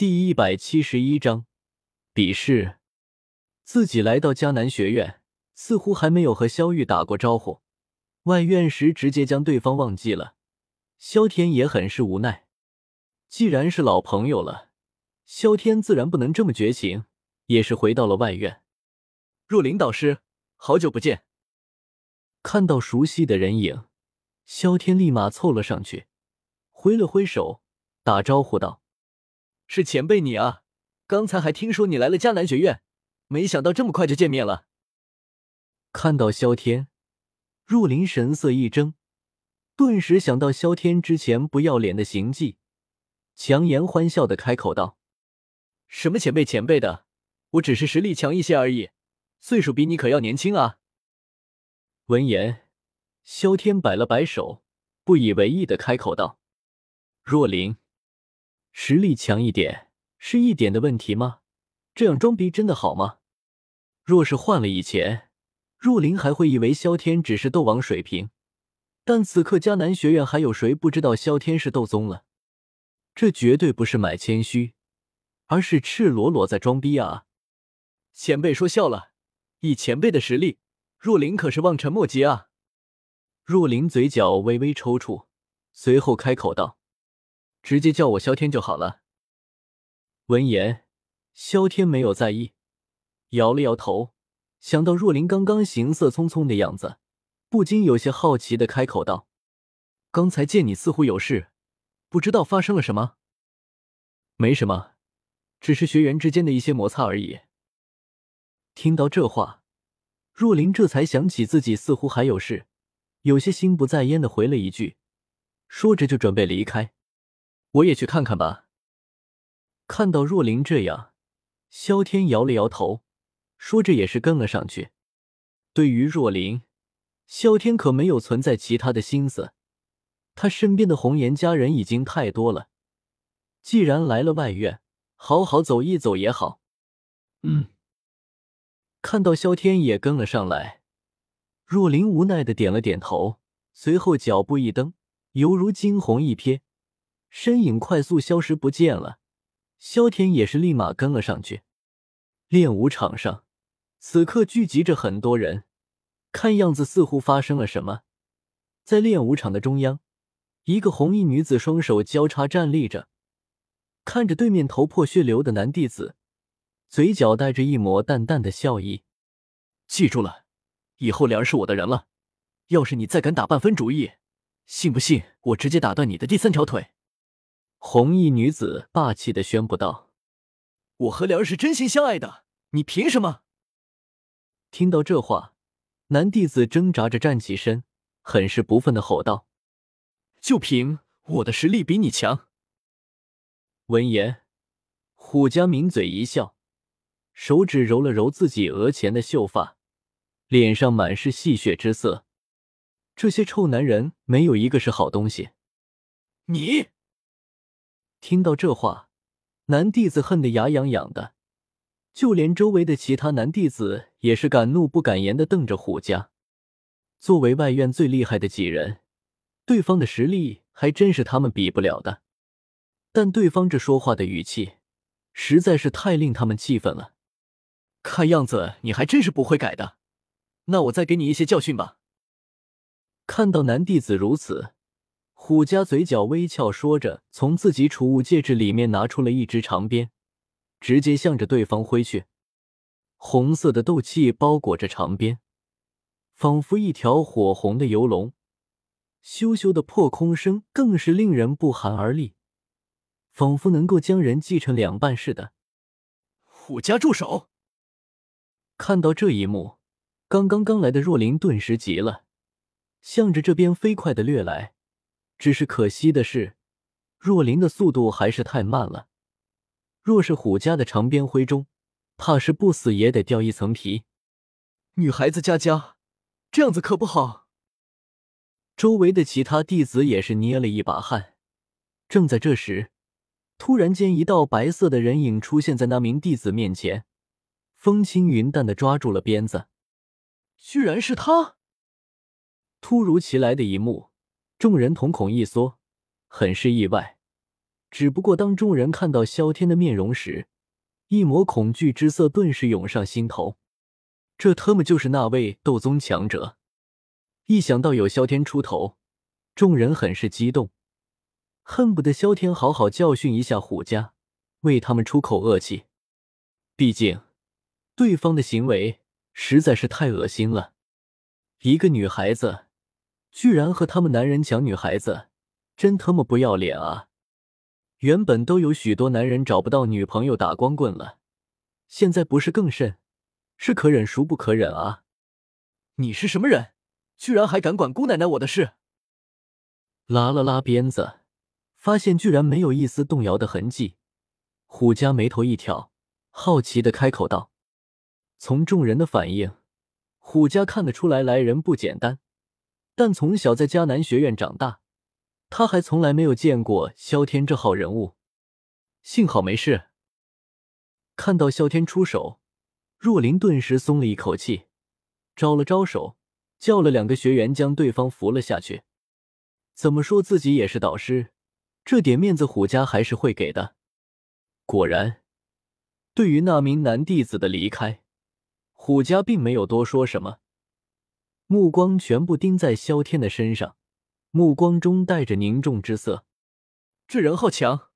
第一百七十一章比试。自己来到迦南学院，似乎还没有和萧玉打过招呼，外院时直接将对方忘记了。萧天也很是无奈，既然是老朋友了，萧天自然不能这么绝情，也是回到了外院。若琳导师，好久不见。看到熟悉的人影，萧天立马凑了上去，挥了挥手，打招呼道：“是前辈你啊！刚才还听说你来了迦南学院，没想到这么快就见面了。”看到萧天，若琳神色一怔，顿时想到萧天之前不要脸的行迹，强颜欢笑的开口道：“什么前辈前辈的，我只是实力强一些而已，岁数比你可要年轻啊！”闻言，萧天摆了摆手，不以为意的开口道：“若琳，实力强一点是一点的问题吗？这样装逼真的好吗？若是换了以前，若琳还会以为萧天只是斗王水平，但此刻迦南学院还有谁不知道萧天是斗宗了？这绝对不是买谦虚，而是赤裸裸在装逼啊！前辈说笑了，以前辈的实力。”若琳可是望尘莫及啊！若琳嘴角微微抽搐，随后开口道：“直接叫我萧天就好了。”闻言，萧天没有在意，摇了摇头，想到若琳刚刚行色匆匆的样子，不禁有些好奇的开口道：“刚才见你似乎有事，不知道发生了什么？”“没什么，只是学员之间的一些摩擦而已。”听到这话。若琳这才想起自己似乎还有事，有些心不在焉的回了一句，说着就准备离开。我也去看看吧。看到若琳这样，萧天摇了摇头，说着也是跟了上去。对于若琳，萧天可没有存在其他的心思，他身边的红颜佳人已经太多了，既然来了外院，好好走一走也好。嗯。看到萧天也跟了上来，若琳无奈的点了点头，随后脚步一蹬，犹如惊鸿一瞥，身影快速消失不见了。萧天也是立马跟了上去。练武场上，此刻聚集着很多人，看样子似乎发生了什么。在练武场的中央，一个红衣女子双手交叉站立着，看着对面头破血流的男弟子。嘴角带着一抹淡淡的笑意，记住了，以后莲是我的人了。要是你再敢打半分主意，信不信我直接打断你的第三条腿？红衣女子霸气的宣布道：“我和莲儿是真心相爱的，你凭什么？”听到这话，男弟子挣扎着站起身，很是不忿的吼道：“就凭我的实力比你强！”闻言，虎家抿嘴一笑。手指揉了揉自己额前的秀发，脸上满是戏谑之色。这些臭男人没有一个是好东西。你听到这话，男弟子恨得牙痒痒的，就连周围的其他男弟子也是敢怒不敢言的瞪着虎家。作为外院最厉害的几人，对方的实力还真是他们比不了的。但对方这说话的语气，实在是太令他们气愤了。看样子你还真是不会改的，那我再给你一些教训吧。看到男弟子如此，虎家嘴角微翘，说着，从自己储物戒指里面拿出了一支长鞭，直接向着对方挥去。红色的斗气包裹着长鞭，仿佛一条火红的游龙，咻咻的破空声更是令人不寒而栗，仿佛能够将人击成两半似的。虎家住手！看到这一幕，刚刚刚来的若琳顿时急了，向着这边飞快的掠来。只是可惜的是，若琳的速度还是太慢了。若是虎家的长鞭挥中，怕是不死也得掉一层皮。女孩子家家，这样子可不好。周围的其他弟子也是捏了一把汗。正在这时，突然间一道白色的人影出现在那名弟子面前。风轻云淡的抓住了鞭子，居然是他！突如其来的一幕，众人瞳孔一缩，很是意外。只不过当众人看到萧天的面容时，一抹恐惧之色顿时涌上心头。这特么就是那位斗宗强者！一想到有萧天出头，众人很是激动，恨不得萧天好好教训一下虎家，为他们出口恶气。毕竟，对方的行为实在是太恶心了。一个女孩子，居然和他们男人抢女孩子，真他妈不要脸啊！原本都有许多男人找不到女朋友打光棍了，现在不是更甚，是可忍孰不可忍啊！你是什么人，居然还敢管姑奶奶我的事？拉了拉鞭子，发现居然没有一丝动摇的痕迹。虎家眉头一挑，好奇的开口道：“从众人的反应，虎家看得出来来人不简单，但从小在迦南学院长大。”他还从来没有见过萧天这号人物，幸好没事。看到萧天出手，若琳顿时松了一口气，招了招手，叫了两个学员将对方扶了下去。怎么说自己也是导师，这点面子虎家还是会给的。果然，对于那名男弟子的离开，虎家并没有多说什么，目光全部盯在萧天的身上。目光中带着凝重之色，这人好强。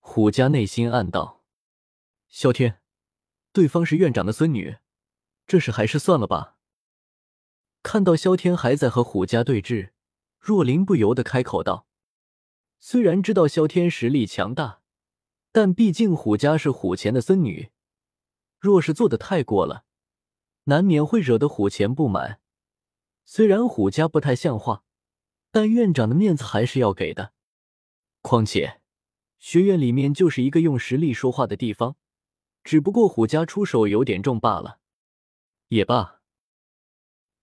虎家内心暗道：“萧天，对方是院长的孙女，这事还是算了吧。”看到萧天还在和虎家对峙，若琳不由得开口道：“虽然知道萧天实力强大，但毕竟虎家是虎钳的孙女，若是做的太过了，难免会惹得虎钳不满。虽然虎家不太像话。”但院长的面子还是要给的，况且学院里面就是一个用实力说话的地方，只不过虎家出手有点重罢了。也罢。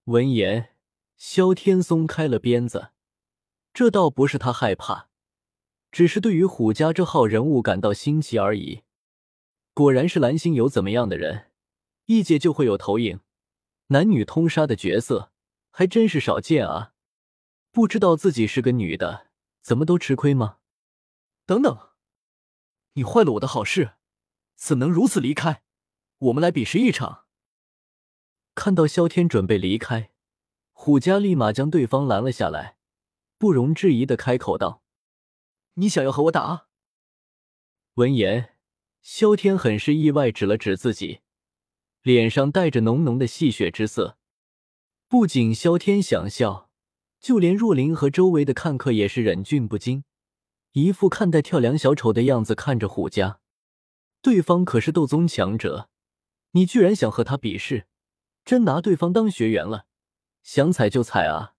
闻言，萧天松开了鞭子，这倒不是他害怕，只是对于虎家这号人物感到新奇而已。果然是蓝星有怎么样的人，一届就会有投影，男女通杀的角色还真是少见啊。不知道自己是个女的，怎么都吃亏吗？等等，你坏了我的好事，怎能如此离开？我们来比试一场。看到萧天准备离开，虎家立马将对方拦了下来，不容置疑的开口道：“你想要和我打？”闻言，萧天很是意外，指了指自己，脸上带着浓浓的戏谑之色。不仅萧天想笑。就连若琳和周围的看客也是忍俊不禁，一副看待跳梁小丑的样子看着虎家。对方可是斗宗强者，你居然想和他比试，真拿对方当学员了？想踩就踩啊！